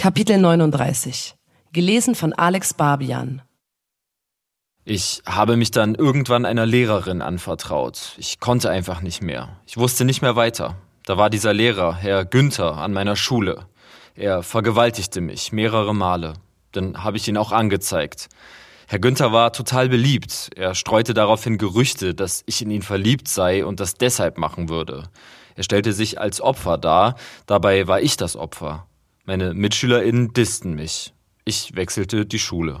Kapitel 39. Gelesen von Alex Barbian. Ich habe mich dann irgendwann einer Lehrerin anvertraut. Ich konnte einfach nicht mehr. Ich wusste nicht mehr weiter. Da war dieser Lehrer, Herr Günther, an meiner Schule. Er vergewaltigte mich mehrere Male. Dann habe ich ihn auch angezeigt. Herr Günther war total beliebt. Er streute daraufhin Gerüchte, dass ich in ihn verliebt sei und das deshalb machen würde. Er stellte sich als Opfer dar, dabei war ich das Opfer. Meine MitschülerInnen dissten mich. Ich wechselte die Schule.